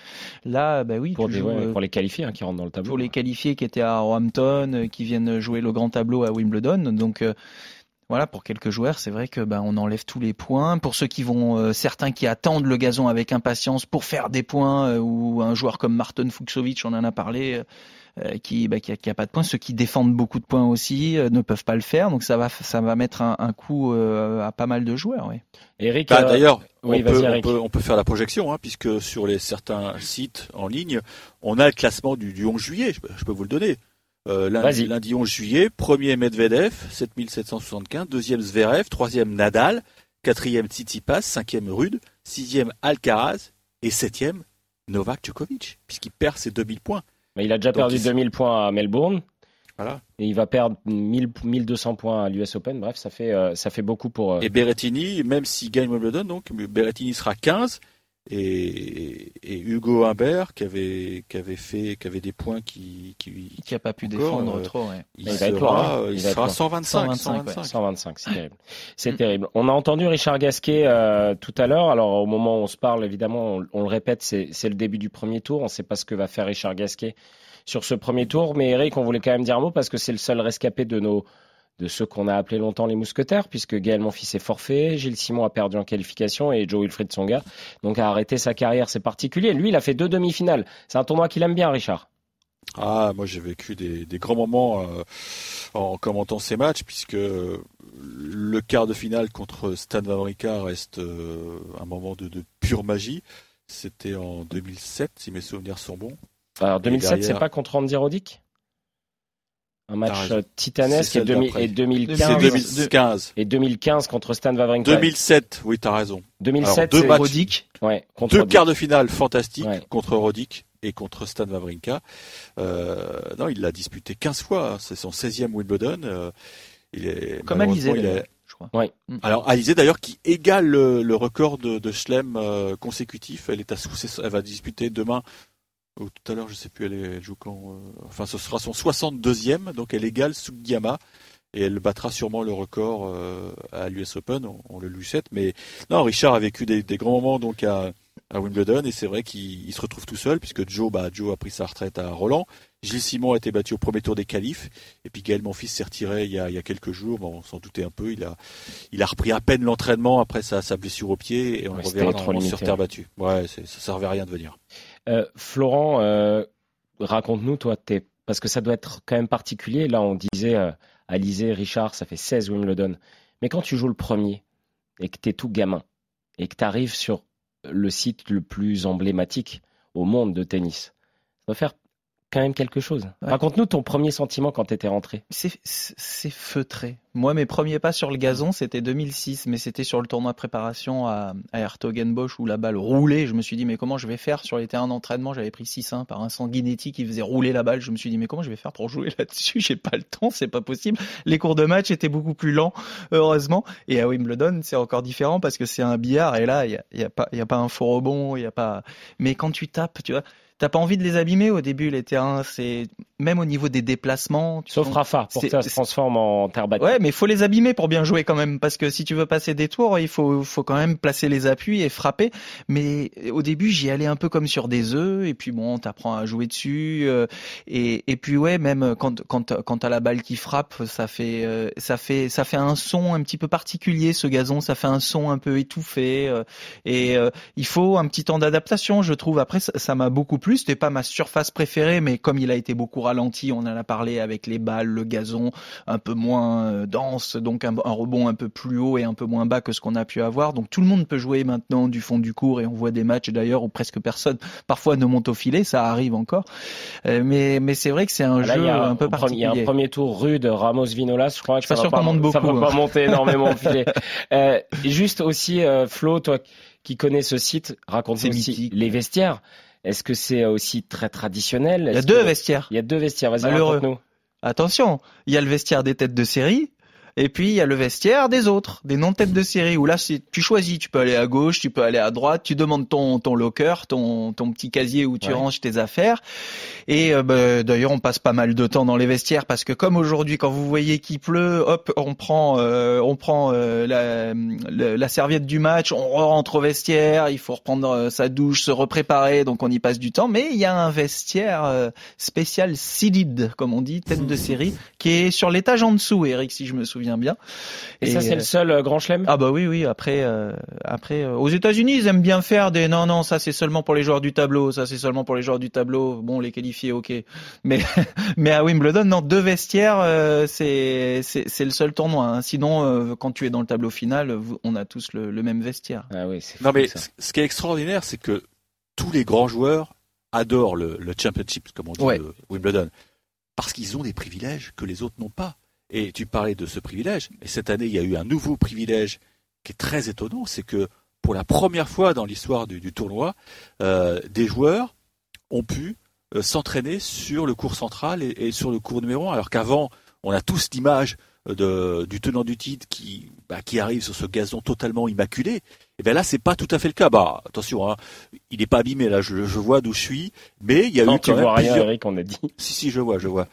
là, bah oui, Pour, des, joues, ouais, euh, pour les qualifiés hein, qui rentrent dans le tableau. pour les qualifiés qui étaient à Roehampton, euh, qui viennent jouer le grand tableau à Wimbledon. Donc euh, voilà, pour quelques joueurs, c'est vrai que ben on enlève tous les points. Pour ceux qui vont, euh, certains qui attendent le gazon avec impatience pour faire des points, euh, ou un joueur comme Martin Fuxovic, on en a parlé. euh, qui, bah, qui, a, qui a pas de points, ceux qui défendent beaucoup de points aussi euh, ne peuvent pas le faire, donc ça va, ça va mettre un, un coup euh, à pas mal de joueurs. Ouais. Eric, Bah, euh, D'ailleurs, oui, on, peut, on, Eric. peut, on peut faire la projection, hein, puisque sur les certains sites en ligne, on a le classement du, du 11 juillet. Je, peux- je peux vous le donner. Euh, lundi, Vas-y. lundi 11 juillet, premier Medvedev, 7775, deuxième Zverev, troisième Nadal, quatrième Tsitsipas, cinquième Rude, sixième Alcaraz et septième Novak Djokovic, puisqu'il perd ses 2000 points. Mais il a déjà Donc, perdu il- 2000 points à Melbourne. Voilà. Et il va perdre 1000, 1200 points à l'US Open. Bref, ça fait, euh, ça fait beaucoup pour. euh, Et Berrettini, même s'il gagne Wimbledon, donc Berrettini sera 15 et, et Hugo Humbert qui avait qui avait fait qui avait des points qui qui, Qui a pas pu encore, défendre euh, trop. Ouais. il, Il va être loin, sera, hein. Il il va être sera loin. 125 125, 125. 125, c'est terrible. C'est terrible. On a entendu Richard Gasquet euh, tout à l'heure. Alors au moment où on se parle, évidemment, on, on le répète, c'est c'est le début du premier tour. On ne sait pas ce que va faire Richard Gasquet sur ce premier tour. Mais Eric, on voulait quand même dire un mot parce que c'est le seul rescapé de nos de ceux qu'on a appelés longtemps les mousquetaires, puisque Gaël Monfils est forfait, Gilles Simon a perdu en qualification et Joe Wilfried Songa donc a arrêté sa carrière. C'est particulier. Lui, il a fait deux demi-finales. C'est un tournoi qu'il aime bien, Richard. Ah, moi j'ai vécu des, des grands moments euh, en commentant ces matchs, puisque le quart de finale contre Stan Wawrinka reste euh, un moment de, de pure magie. C'était en 2007, si mes souvenirs sont bons. Alors 2007, derrière- c'est pas contre Andy Roddick? Un match euh, titanesque et, celle demi- d'après. et C'est 2015. 2015. Et 2015 contre Stan Wawrinka. 2007, oui, t'as raison. 2007, Alors, deux matchs. Ouais, contre Deux quarts de finale fantastiques Ouais. contre Roddick et contre Stan Wawrinka. Euh, non, il l'a disputé 15 fois. hein. C'est son 16e Wimbledon. Euh, il est, Comme Alizé, il est- je crois. Ouais. Mm. Alors Alizé d'ailleurs qui égale le, le record de, de Schlem euh, consécutif. Elle est à, elle va disputer demain. Ou tout à l'heure, je sais plus, elle, est, elle joue quand. euh, enfin, ce sera son 62e, donc elle égale Sugiyama et elle battra sûrement le record euh, à l'US Open. On, on le lui souhaite. Mais non, Richard a vécu des, des grands moments donc à, à Wimbledon et c'est vrai qu'il il se retrouve tout seul puisque Joe, bah, Joe a pris sa retraite à Roland. Gilles Simon a été battu au premier tour des qualifs et puis Gaël Monfils s'est retiré il y, a, il y a quelques jours. Bon, on s'en doutait un peu. Il a, il a repris à peine l'entraînement après sa, sa blessure au pied et on Ouais, reverra normalement sur terre battue. Ouais, ça servait à rien de venir. Euh, Florent, euh, raconte-nous, toi, t'es... parce que ça doit être quand même particulier. Là, on disait, euh, Alizé, Richard, ça fait 16 Wimbledon. Mais quand tu joues le premier et que t'es tout gamin et que t'arrives sur le site le plus emblématique au monde de tennis, ça doit faire quand même quelque chose. Ouais. Raconte-nous ton premier sentiment quand t'étais rentré. C'est c'est feutré. Moi, mes premiers pas sur le gazon, c'était 2006, mais c'était sur le tournoi de préparation à, à Hertogenbosch où la balle roulait. Je me suis dit, mais comment je vais faire sur les terrains d'entraînement? J'avais pris 6-1 par un Sanguinetti qui faisait rouler la balle. Je me suis dit, mais comment je vais faire pour jouer là-dessus? J'ai pas le temps, c'est pas possible. Les cours de match étaient beaucoup plus lents, heureusement. Et à Wimbledon, c'est encore différent parce que c'est un billard et là, il y a, y a pas, il y a pas un faux rebond, il y a pas. Mais quand tu tapes, tu vois. T'as pas envie de les abîmer au début les terrains, c'est même au niveau des déplacements. Sauf Rafa, pour que ça se transforme en terre battue. Ouais, mais faut les abîmer pour bien jouer quand même, parce que si tu veux passer des tours, il faut, faut quand même placer les appuis et frapper. Mais au début, j'y allais un peu comme sur des œufs, et puis bon, t'apprends à jouer dessus. euh, et, et puis ouais, même quand quand quand t'as la balle qui frappe, ça fait euh, ça fait ça fait un son un petit peu particulier. Ce gazon, ça fait un son un peu étouffé. euh, et il faut un petit temps d'adaptation, je trouve. Après, ça m'a beaucoup plu. C'était pas ma surface préférée, mais comme il a été beaucoup ralenti, on en a parlé avec les balles, le gazon un peu moins dense, donc un, un rebond un peu plus haut et un peu moins bas que ce qu'on a pu avoir. Donc tout le monde peut jouer maintenant du fond du cours et on voit des matchs d'ailleurs où presque personne parfois ne monte au filet, ça arrive encore. Euh, mais mais c'est vrai que c'est un Là, jeu un peu il y a particulier. un premier tour rude Ramos Vinolas, je crois que Je ça pas va qu'on monte ça beaucoup, va hein. pas monter énormément au filet. Euh, juste aussi euh, Flo, toi qui connais ce site, raconte aussi mythique. les vestiaires. Est-ce que c'est aussi très traditionnel? Il y a deux que- vestiaires. Il y a deux vestiaires. Vas-y, raconte-nous. Attention, il y a le vestiaire des têtes de série. Et puis il y a le vestiaire des autres, des non-têtes de série, où là c'est- tu choisis, tu peux aller à gauche, tu peux aller à droite, tu demandes ton, ton locker, ton, ton petit casier où tu Ouais. ranges tes affaires. Et euh, bah, d'ailleurs on passe pas mal de temps dans les vestiaires parce que comme aujourd'hui quand vous voyez qu'il pleut, hop on prend euh, on prend euh, la, la serviette du match, on rentre au vestiaire, il faut reprendre euh, sa douche, se repréparer, donc on y passe du temps. Mais il y a un vestiaire euh, spécial seeded, comme on dit, tête de série, qui est sur l'étage en dessous, Eric, si je me souviens bien. Et, ça, c'est euh, le seul euh, grand chelem? Ah bah oui oui après euh, après euh, aux États-Unis ils aiment bien faire des non non ça c'est seulement pour les joueurs du tableau ça c'est seulement pour les joueurs du tableau bon les qualifiés ok mais mais à Wimbledon non deux vestiaires euh, c'est c'est c'est le seul tournoi hein. sinon euh, quand tu es dans le tableau final vous- on a tous le, le même vestiaire Ah oui, c'est Non fou, mais ça. ce qui est extraordinaire, c'est que tous les grands joueurs adorent le, le championship, comme on dit, Ouais. le Wimbledon, parce qu'ils ont des privilèges que les autres n'ont pas. Et tu parlais de ce privilège, et cette année, il y a eu un nouveau privilège qui est très étonnant, c'est que pour la première fois dans l'histoire du, tournoi, euh, des joueurs ont pu euh, s'entraîner sur le cours central et, et sur le cours numéro 1, alors qu'avant, on a tous l'image de, du tenant du titre qui, bah, qui arrive sur ce gazon totalement immaculé. Et bien là, c'est pas tout à fait le cas. Bah, attention, hein, il n'est pas abîmé là. Je, je vois d'où je suis, mais il y a Non, eu tu quand même rien, plusieurs- Eric, on a dit. Si si, je vois, je vois.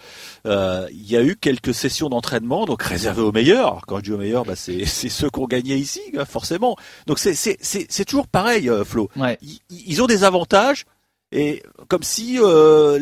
Euh, Il y a eu quelques sessions d'entraînement, donc réservées aux meilleurs. Alors, quand je dis aux meilleurs, bah, c'est c'est ceux qui ont gagné ici, hein, forcément. Donc c'est c'est c'est c'est toujours pareil, euh, Flo. ouais Ils, ils ont des avantages. Et comme si euh,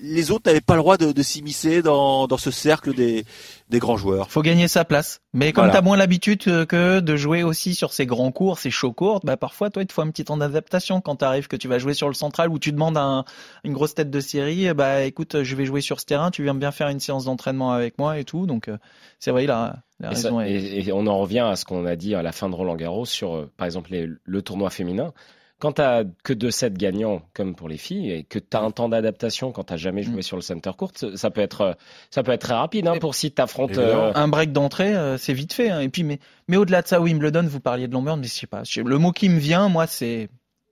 les autres n'avaient pas le droit de, de s'immiscer dans, dans ce cercle des, des grands joueurs. faut gagner sa place mais comme Voilà. t'as moins l'habitude euh, que de jouer aussi sur ces grands cours ces shows courtes bah parfois toi il te faut un petit temps d'adaptation quand t'arrives que tu vas jouer sur le central où tu demandes à un- une grosse tête de série bah écoute je vais jouer sur ce terrain tu viens bien faire une séance d'entraînement avec moi et tout donc euh, c'est vrai il a, la Et, ça- est- et- et on en revient à ce qu'on a dit à la fin de Roland Garros sur, euh, par exemple, les- le tournoi féminin. Quand t'as que deux sets gagnants, comme pour les filles, et que t'as un temps d'adaptation quand t'as jamais joué Mm. sur le center court, ça peut être, euh, ça peut être très rapide hein, pour si t'affrontes. Euh, un break d'entrée, euh, c'est vite fait. hein. Et puis, mais, mais au-delà de ça, Wimbledon, vous parliez de longueur, mais je sais pas. Le mot qui me vient, moi, c'est,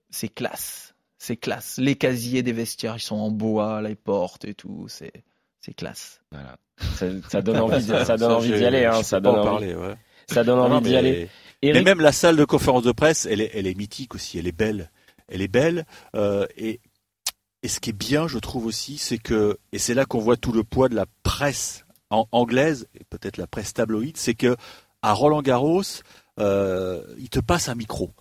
c'est classe. C'est classe. Les casiers des vestiaires, ils sont en bois, les portes et tout. C'est, c'est classe. voilà. ça, ça donne envie, de- ça donne envie d'y aller. Hein, ça donne en envie, parler, ouais. Ça donne envie d'y mais- aller. Mais Eric, même la salle de conférence de presse, elle est, elle est mythique aussi, elle est belle. Elle est belle. euh, et, et ce qui est bien, je trouve aussi, c'est que, et c'est là qu'on voit tout le poids de la presse en, anglaise, et peut-être la presse tabloïde, c'est que à Roland Garros, euh, il te passe un micro.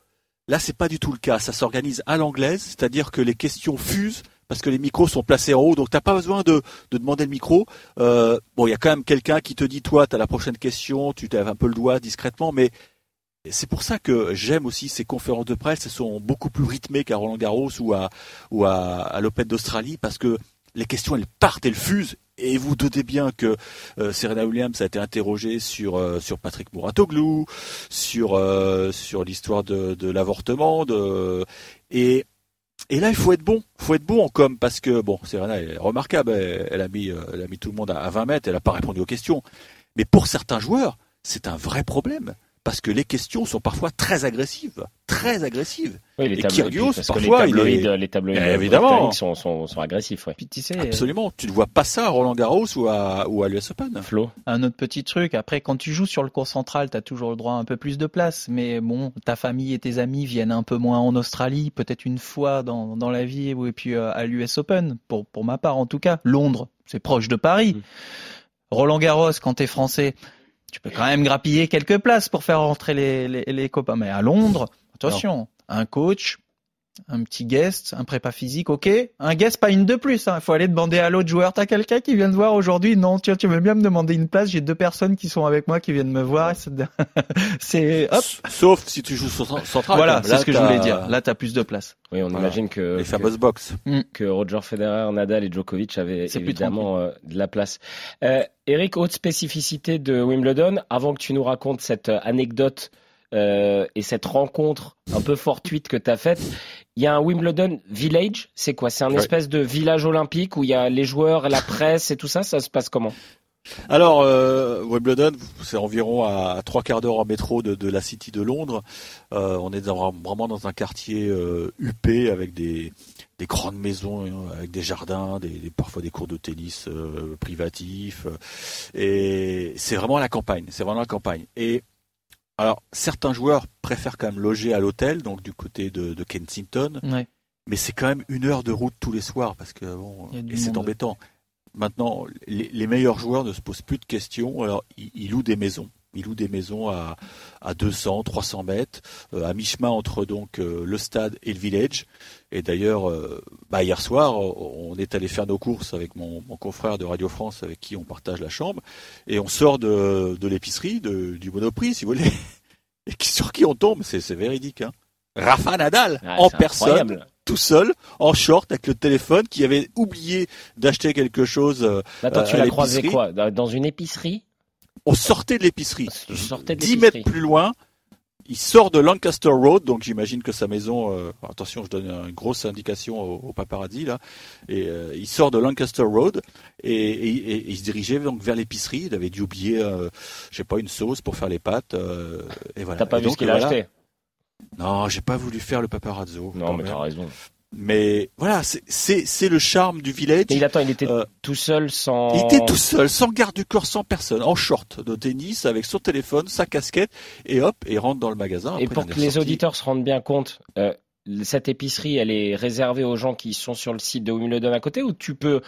Là, c'est pas du tout le cas. Ça s'organise à l'anglaise, c'est-à-dire que les questions fusent parce que les micros sont placés en haut, donc t'as pas besoin de, de demander le micro. Euh, bon, il y a quand même quelqu'un qui te dit, toi, t'as la prochaine question, tu t'avais un peu le doigt discrètement, mais c'est pour ça que j'aime aussi ces conférences de presse. Elles sont beaucoup plus rythmées qu'à Roland Garros ou à, ou à, à l'Open d'Australie parce que les questions, elles partent, elles fusent. Et vous doutez bien que euh, Serena Williams a été interrogée sur euh, sur Patrick Mouratoglou, sur euh, sur l'histoire de, de l'avortement, de et et là il faut être bon, faut être bon en com parce que bon Serena est remarquable, elle, a mis euh, elle a mis tout le monde à, à 20 mètres, elle a pas répondu aux questions. Mais pour certains joueurs, c'est un vrai problème parce que les questions sont parfois très agressives, très agressives. oui, les et Kyrgios, parce que les parfois, il tabloïds, est- les tabloïds Eh, évidemment. sont, sont, sont agressifs. Ouais. Puis tu sais, Absolument, tu ne vois pas ça à Roland Garros ou à ou à l'US Open. Flo, un autre petit truc. Après, quand tu joues sur le cours central, tu as toujours le droit à un peu plus de place. Mais bon, ta famille et tes amis viennent un peu moins en Australie, peut-être une fois dans, dans la vie, ou et puis euh, à l'US Open, pour, pour ma part en tout cas. Londres, c'est proche de Paris. Mm. Roland Garros, quand t'es français, tu peux quand même grappiller quelques places pour faire rentrer les, les, les copains. Mais à Londres, attention, un coach, un petit guest, un prépa physique, ok. Un guest, pas une de plus. Il faut aller demander à l'autre joueur. T'as quelqu'un qui vient te voir aujourd'hui? Non, tiens, tu veux bien me demander une place? J'ai deux personnes qui sont avec moi qui viennent me voir. C'est hop. Sauf si tu joues sur central. Voilà, c'est ce que je voulais dire. Là, t'as plus de place. Oui, on Voilà. imagine que Les que- fameuses box. que Roger Federer, Nadal et Djokovic avaient évidemment euh, de la place. Euh, Eric, autre spécificité de Wimbledon, avant que tu nous racontes cette euh, anecdote euh, et cette rencontre un peu fortuite que tu as faite, il y a un Wimbledon Village, c'est quoi? C'est un Ouais. espèce de village olympique où il y a les joueurs, la presse et tout ça, ça se passe comment? Alors, euh, Wimbledon, c'est environ à trois quarts d'heure en métro de, de la City de Londres. Euh, on est dans- vraiment dans un quartier euh, huppé avec des, des grandes maisons, euh, avec des jardins, des, des- parfois des cours de tennis privatifs. et c'est vraiment la campagne. C'est vraiment la campagne. Et alors, certains joueurs préfèrent quand même loger à l'hôtel, donc du côté de, de Kensington. Ouais. Mais c'est quand même une heure de route tous les soirs parce que bon, et c'est embêtant. Maintenant, les, les meilleurs joueurs ne se posent plus de questions. Alors, ils, ils louent des maisons. Ils louent des maisons à, à 200, 300 mètres, euh, à mi-chemin entre donc euh, le stade et le village. Et d'ailleurs, euh, bah, hier soir, on est allé faire nos courses avec mon, mon confrère de Radio France, avec qui on partage la chambre, et on sort de, de l'épicerie, du Monoprix, si vous voulez. Et sur qui on tombe C'est véridique. Hein. Rafa Nadal, en personne, incroyable. tout seul, en short, avec le téléphone, qui avait oublié d'acheter quelque chose. Attends, euh, tu l'as croisé quoi? Dans une épicerie? On sortait de l'épicerie. Tu sortais de 10 l'épicerie. mètres plus loin, il sort de Lancaster Road, donc j'imagine que sa maison, euh, attention, je donne une grosse indication au, au paparazzi là, et euh, il sort de Lancaster Road et, et- et- et il se dirigeait donc vers l'épicerie. Il avait dû oublier, euh, je sais pas, une sauce pour faire les pâtes. euh, et voilà. T'as pas vu donc, ce qu'il a voilà. acheté? Non, j'ai pas voulu faire le paparazzo. Non, mais t'as raison. Mais voilà, c'est- le charme du village. Mais il attend, il était Euh, tout seul sans. Il était tout seul, sans garde du corps, sans personne, en short de tennis, avec son téléphone, sa casquette, et hop, et rentre dans le magasin. Et pour que les auditeurs se rendent bien compte, euh, cette épicerie, elle est réservée aux gens qui sont sur le site de Wimbledon à côté ou tu peux,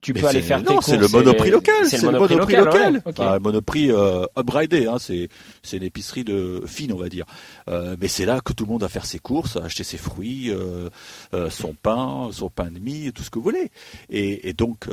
tu Mais peux aller faire tes non, courses c'est le Monoprix local. C'est le Monoprix local. ouais, ok. Ah, Monoprix euh, upgradé, hein, c'est c'est une épicerie de fine, on va dire. Euh, mais c'est là que tout le monde va faire ses courses, acheter ses fruits, euh, euh, son pain, son pain de mie, tout ce que vous voulez. Et, et donc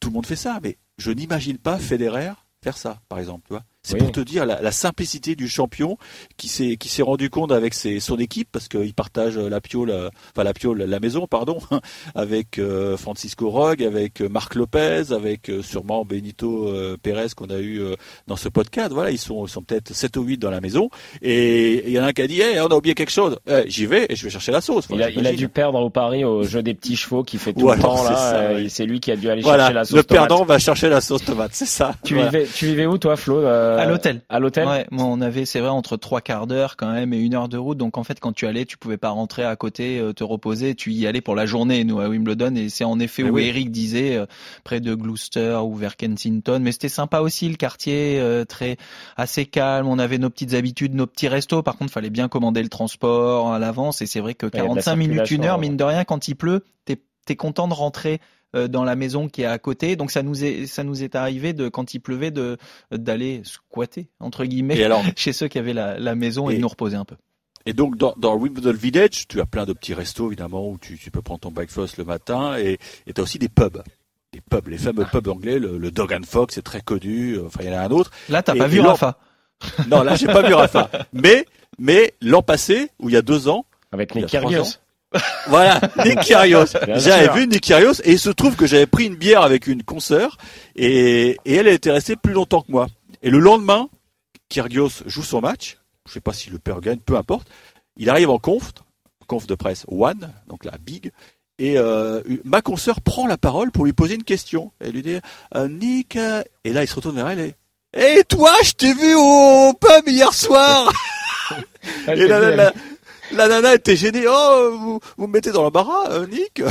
tout le monde fait ça. Mais je n'imagine pas Federer faire ça, par exemple. Tu vois c'est Oui. pour te dire la, la simplicité du champion qui s'est qui s'est rendu compte avec ses, son équipe parce qu'il partage la piole, enfin la piole, la maison, pardon, avec euh, Francisco Rogue, avec euh, Marc Lopez, avec euh, sûrement Benito euh, Pérez qu'on a eu euh, dans ce podcast. Voilà, ils sont, ils sont peut-être 7 ou 8 dans la maison. Et il y en a un qui a dit, hey, on a oublié quelque chose. Eh, J'y vais et je vais chercher la sauce. Il a, il a dû perdre au pari au jeu des petits chevaux qui fait tout Voilà, le temps là. euh, ouais. C'est lui qui a dû aller Voilà, chercher la sauce le tomate. perdant va chercher la sauce tomate, c'est ça. Tu Voilà. vivais, tu vivais où toi, Flo euh, À l'hôtel. À l'hôtel. Ouais, moi on avait, c'est vrai, entre trois quarts d'heure quand même et une heure de route. Donc en fait, quand tu allais, tu pouvais pas rentrer à côté, euh, te reposer. Tu y allais pour la journée, nous à Wimbledon, et c'est en effet où oui. Eric disait euh, près de Gloucester ou vers Kensington. Mais c'était sympa aussi le quartier, euh, très assez calme. On avait nos petites habitudes, nos petits restos. Par contre, fallait bien commander le transport à l'avance. Et c'est vrai que il y a de la 45 minutes, une heure, mine de rien, quand il pleut, t'es es content de rentrer dans la maison qui est à côté. Donc ça nous est ça nous est arrivé de quand il pleuvait de d'aller squatter entre guillemets alors chez ceux qui avaient la, la maison et, Et- de nous reposer un peu. Et donc dans, dans Wimbledon Village, tu as plein de petits restos évidemment où tu, tu peux prendre ton breakfast le matin et tu as aussi des pubs. Des pubs, les fameux pubs anglais, le, le Dog and Fox c'est très connu, euh, enfin il y en a un autre. Là, t'as pas vu Rafa Non, là j'ai pas vu Rafa. Mais mais l'an passé, ou il y a deux ans, Avec Nick trois Kyrgios. Voilà, Nick Kyrgios. Bien J'avais vu Nick Kyrgios et il se trouve que j'avais pris une bière avec une consoeur et, et elle était restée plus longtemps que moi. Et le lendemain, Kyrgios joue son match. Je sais pas si le père gagne, peu importe. Il arrive en conf, conf de presse one, donc la big. Et euh, ma consoeur prend la parole pour lui poser une question. Elle lui dit euh, Nick, euh, et là il se retourne vers elle et et toi, je t'ai vu au pub hier soir. Et la, nana était gênée. Oh, vous, vous me mettez dans l'embarras, euh, Nick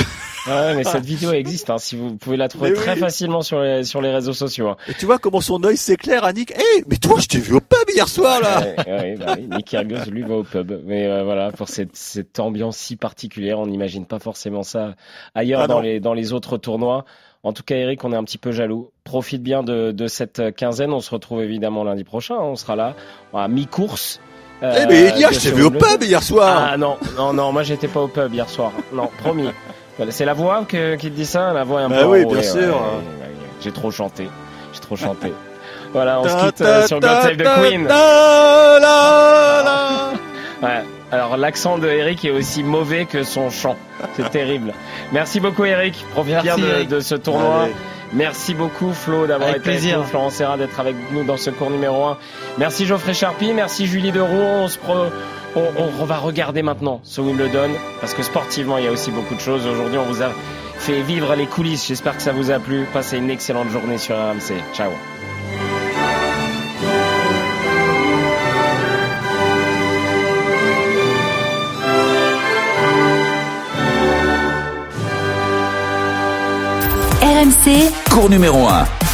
Ah ouais, mais cette vidéo existe. Hein, si vous pouvez la trouver Mais très oui. facilement sur les sur les réseaux sociaux. hein. Et tu vois comment son œil s'éclaire à Nick. Eh, mais toi, je t'ai vu au pub hier soir, là Ouais, ouais, bah oui, Nick Kyrgios lui va au pub. Mais euh, voilà, pour cette, cette ambiance si particulière, on n'imagine pas forcément ça ailleurs Ah dans les dans les autres tournois. En tout cas, Eric, on est un petit peu jaloux. Profite bien de, de cette quinzaine. On se retrouve évidemment lundi prochain. hein. On sera là à mi-course. Euh, Eh mais Elia, je t'ai vu au pub hier soir. Ah non, non, non, moi j'étais pas au pub hier soir. Non, promis. C'est la voix que, qui te dit ça, la voix est un Bah peu oui, enrouée, bien sûr. ouais, ouais, ouais. J'ai trop chanté. J'ai trop chanté. Voilà, on se Ta, quitte euh, sur God Save the Queen. ta, la, la. Ouais. Alors l'accent de Eric est aussi mauvais que son chant. C'est terrible. Merci beaucoup Eric. Profite bien de, ce tournoi. Allez. Merci beaucoup Flo d'avoir été plaisir. avec nous, Florent Serra d'être avec nous dans ce cours numéro 1. Merci Geoffrey Charpie, merci Julie Deroux. Se on- on va regarder maintenant ce Wimbledon parce que sportivement il y a aussi beaucoup de choses. Aujourd'hui on vous a fait vivre les coulisses. J'espère que ça vous a plu. Passez une excellente journée sur RMC. Ciao. RMC Cours numéro 1.